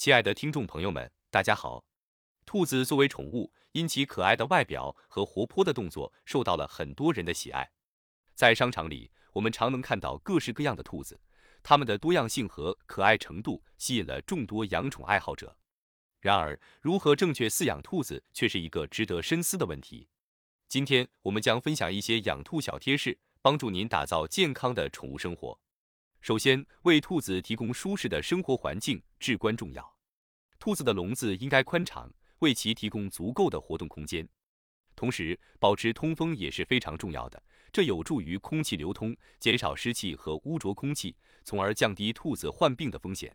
亲爱的听众朋友们，大家好。兔子作为宠物，因其可爱的外表和活泼的动作，受到了很多人的喜爱。在商场里，我们常能看到各式各样的兔子，它们的多样性和可爱程度吸引了众多养宠爱好者。然而，如何正确饲养兔子却是一个值得深思的问题。今天，我们将分享一些养兔小贴士，帮助您打造健康的宠物生活。首先，为兔子提供舒适的生活环境至关重要。兔子的笼子应该宽敞，为其提供足够的活动空间。同时，保持通风也是非常重要的，这有助于空气流通，减少湿气和污浊空气，从而降低兔子患病的风险。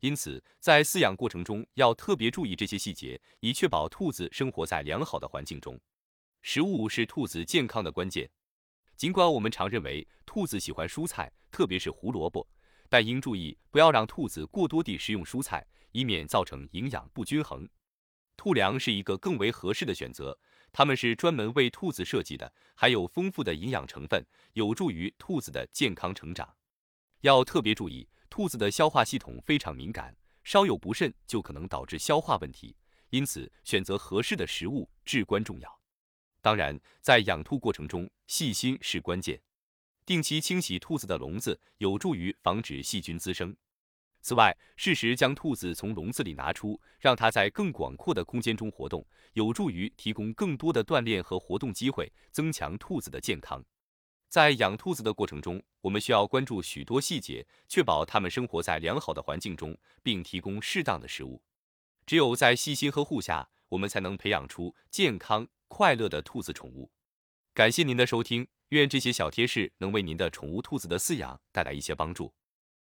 因此，在饲养过程中要特别注意这些细节，以确保兔子生活在良好的环境中。食物是兔子健康的关键。尽管我们常认为兔子喜欢蔬菜，特别是胡萝卜，但应注意不要让兔子过多地食用蔬菜，以免造成营养不均衡。兔粮是一个更为合适的选择，它们是专门为兔子设计的，含有丰富的营养成分，有助于兔子的健康成长。要特别注意，兔子的消化系统非常敏感，稍有不慎就可能导致消化问题，因此选择合适的食物至关重要。当然，在养兔过程中，细心是关键。定期清洗兔子的笼子，有助于防止细菌滋生。此外，适时将兔子从笼子里拿出，让它在更广阔的空间中活动，有助于提供更多的锻炼和活动机会，增强兔子的健康。在养兔子的过程中，我们需要关注许多细节，确保它们生活在良好的环境中，并提供适当的食物。只有在细心呵护下，我们才能培养出健康。快乐的兔子宠物，感谢您的收听，愿这些小贴士能为您的宠物兔子的饲养带来一些帮助。